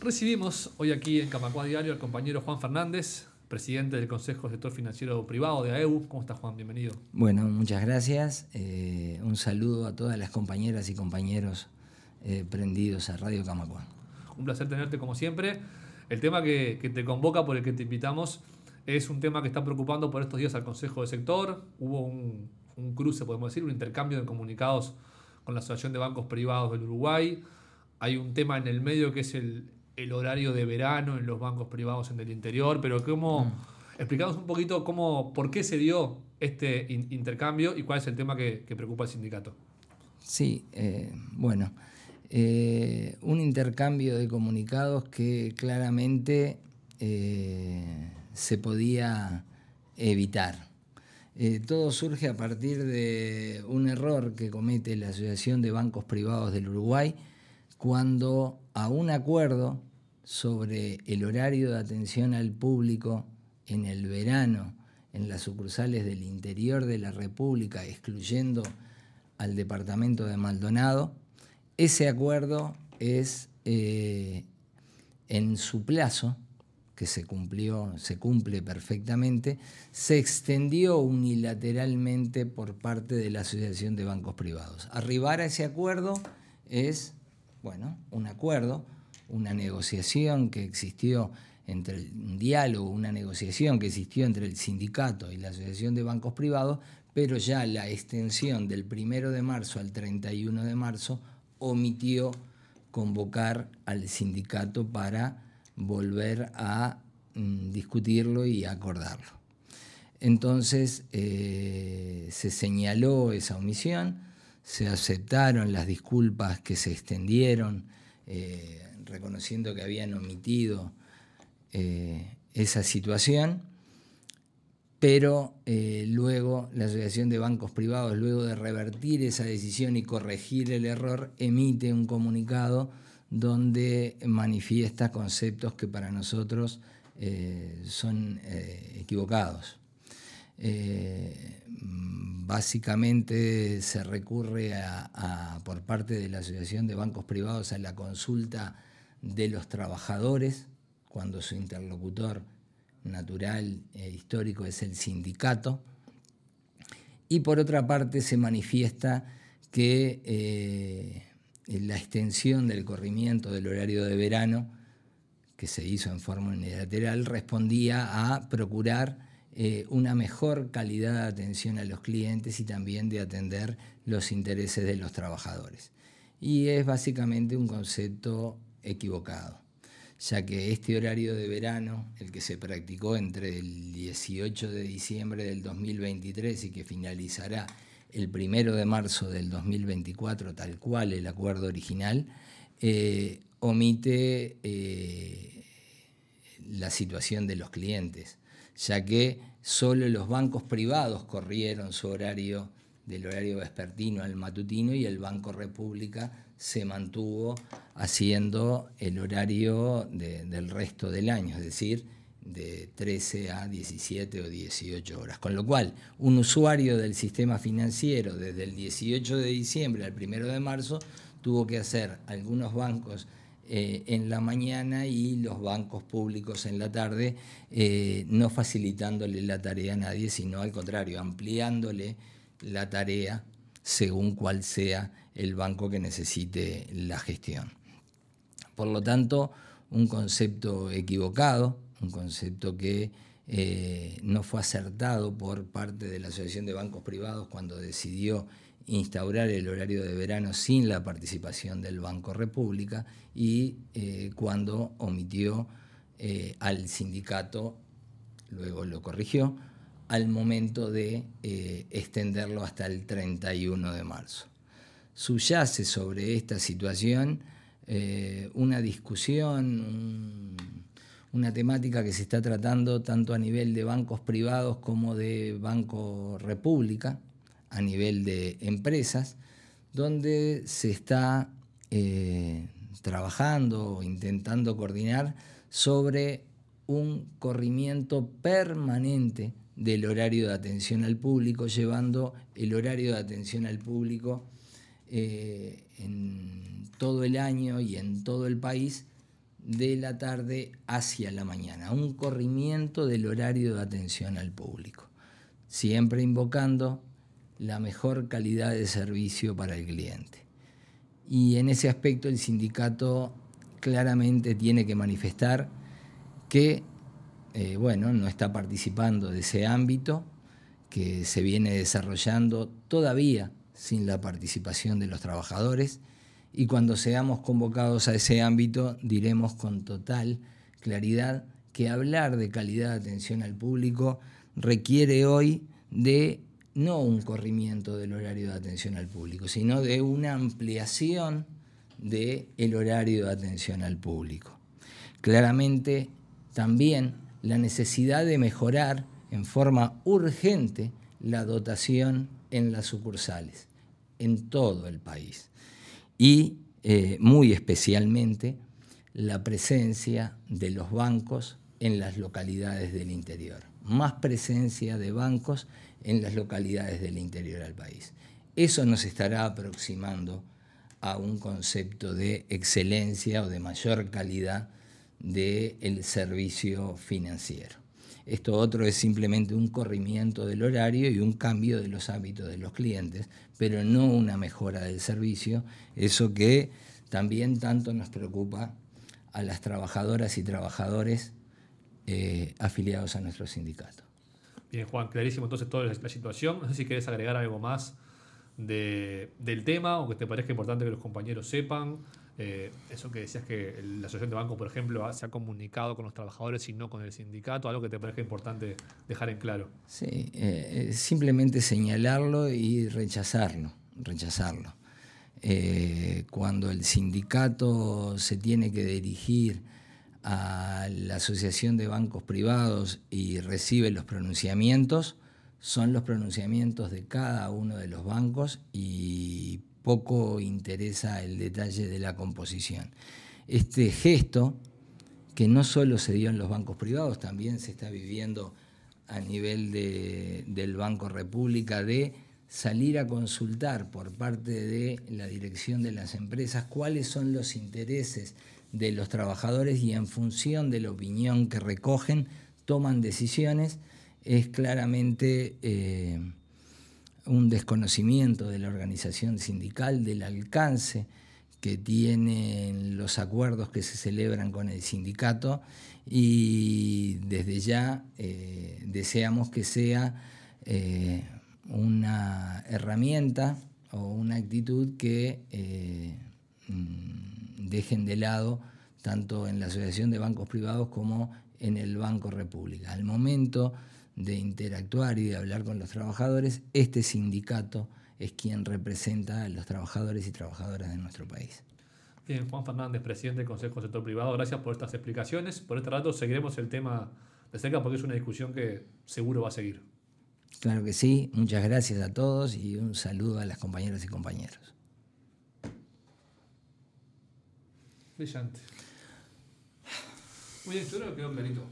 Recibimos hoy aquí en Camacua Diario al compañero Juan Fernández, presidente del Consejo Sector Financiero Privado de AEU. ¿Cómo estás, Juan? Bienvenido. Bueno, muchas gracias. Eh, un saludo a todas las compañeras y compañeros eh, prendidos a Radio Camacua. Un placer tenerte como siempre. El tema que, te convoca, por el que te invitamos, es un tema que está preocupando por estos días al Consejo de Sector. Hubo un, un cruce, podemos decir, un intercambio de comunicados con la Asociación de Bancos Privados del Uruguay. Hay un tema en el medio que es el, el horario de verano en los bancos privados en el interior, pero cómo, mm. explicamos un poquito cómo, por qué se dio este intercambio y cuál es el tema que, preocupa al sindicato. Sí, eh, bueno, eh, un intercambio de comunicados que claramente eh, se podía evitar. todo surge a partir de un error que comete la Asociación de Bancos Privados del Uruguay cuando a un acuerdo sobre el horario de atención al público en el verano en las sucursales del interior de la República, excluyendo al departamento de Maldonado, ese acuerdo es eh, en su plazo, que se cumplió, se cumple perfectamente, se extendió unilateralmente por parte de la Asociación de Bancos Privados. Arribar a ese acuerdo es, bueno, un acuerdo, una negociación que existió entre un diálogo, una negociación que existió entre el sindicato y la Asociación de Bancos Privados, pero ya la extensión del primero de marzo al 31 de marzo omitió convocar al sindicato para volver a mm, discutirlo y acordarlo. Entonces eh, se señaló esa omisión, se aceptaron las disculpas que se extendieron eh, reconociendo que habían omitido eh, esa situación, pero eh, luego la Asociación de Bancos Privados, luego de revertir esa decisión y corregir el error, emite un comunicado donde manifiesta conceptos que para nosotros eh, son equivocados. básicamente se recurre por parte de la Asociación de Bancos Privados a la consulta de los trabajadores, cuando su interlocutor natural e histórico es el sindicato, y por otra parte se manifiesta que eh, la extensión del corrimiento del horario de verano, que se hizo en forma unilateral, respondía a procurar eh, una mejor calidad de atención a los clientes y también de atender los intereses de los trabajadores. Y es básicamente un concepto equivocado, ya que este horario de verano, el que se practicó entre el 18 de diciembre del 2023 y que finalizará el 1 de marzo del 2024, tal cual el acuerdo original, eh, omite eh, la situación de los clientes, ya que solo los bancos privados corrieron su horario del horario vespertino al matutino y el Banco República se mantuvo haciendo el horario del resto del año, es decir, de 13 a 17 o 18 horas. Con lo cual, un usuario del sistema financiero desde el 18 de diciembre al 1 de marzo tuvo que hacer algunos bancos eh, en la mañana y los bancos públicos en la tarde, eh, no facilitándole la tarea a nadie, sino al contrario, ampliándole la tarea según cuál sea el banco que necesite la gestión. Por lo tanto, un concepto equivocado, un concepto que eh, no fue acertado por parte de la Asociación de Bancos Privados cuando decidió instaurar el horario de verano sin la participación del Banco República y eh, cuando omitió eh, al sindicato, luego lo corrigió, al momento de extenderlo hasta el 31 de marzo. Subyace sobre esta situación eh, una discusión, una temática que se está tratando tanto a nivel de bancos privados como de Banco República, a nivel de empresas, donde se está eh, trabajando o intentando coordinar sobre un corrimiento permanente del horario de atención al público, llevando el horario de atención al público eh, en todo el año y en todo el país de la tarde hacia la mañana, un corrimiento del horario de atención al público, siempre invocando la mejor calidad de servicio para el cliente. Y en ese aspecto el sindicato claramente tiene que manifestar que eh, bueno, no está participando de ese ámbito que se viene desarrollando todavía sin la participación de los trabajadores y cuando seamos convocados a ese ámbito diremos con total claridad que hablar de calidad de atención al público requiere hoy de no un corrimiento del horario de atención al público, sino de una ampliación del el horario de atención al público. Claramente también la necesidad de mejorar en forma urgente la dotación en las sucursales, en todo el país. Y eh, muy especialmente la presencia de los bancos en las localidades del interior. Más presencia de bancos en las localidades del interior del país. Eso nos estará aproximando a un concepto de excelencia o de mayor calidad del servicio financiero. Esto otro es simplemente un corrimiento del horario y un cambio de los hábitos de los clientes, pero no una mejora del servicio, eso que también tanto nos preocupa a las trabajadoras y trabajadores eh, afiliados a nuestro sindicato. Bien, Juan, clarísimo entonces toda la situación. No sé si quieres agregar algo más del tema o que te parezca importante que los compañeros sepan. Eh, eso que decías que la Asociación de Bancos, por ejemplo, se ha comunicado con los trabajadores y no con el sindicato, algo que te parezca importante dejar en claro. Sí, eh, simplemente señalarlo y rechazarlo, rechazarlo. Eh, cuando el sindicato se tiene que dirigir a la Asociación de Bancos Privados y recibe los pronunciamientos, son los pronunciamientos de cada uno de los bancos y poco interesa el detalle de la composición. Este gesto, que no solo se dio en los bancos privados, también se está viviendo a nivel del Banco República, de salir a consultar por parte de la dirección de las empresas cuáles son los intereses de los trabajadores y en función de la opinión que recogen toman decisiones, es claramente... Eh, un desconocimiento de la organización sindical, del alcance que tienen los acuerdos que se celebran con el sindicato y desde ya eh, deseamos que sea eh, una herramienta o una actitud que eh, mm, dejen de lado tanto en la Asociación de Bancos Privados como en el Banco República. Al momento de interactuar y de hablar con los trabajadores, este sindicato es quien representa a los trabajadores y trabajadoras de nuestro país. Bien, Juan Fernández, presidente del Consejo Sector Privado, gracias por estas explicaciones. Por este rato seguiremos el tema de cerca porque es una discusión que seguro va a seguir. Claro que sí, muchas gracias a todos y un saludo a las compañeras y compañeros. Brillante. Muy bien, yo creo que quedó clarito.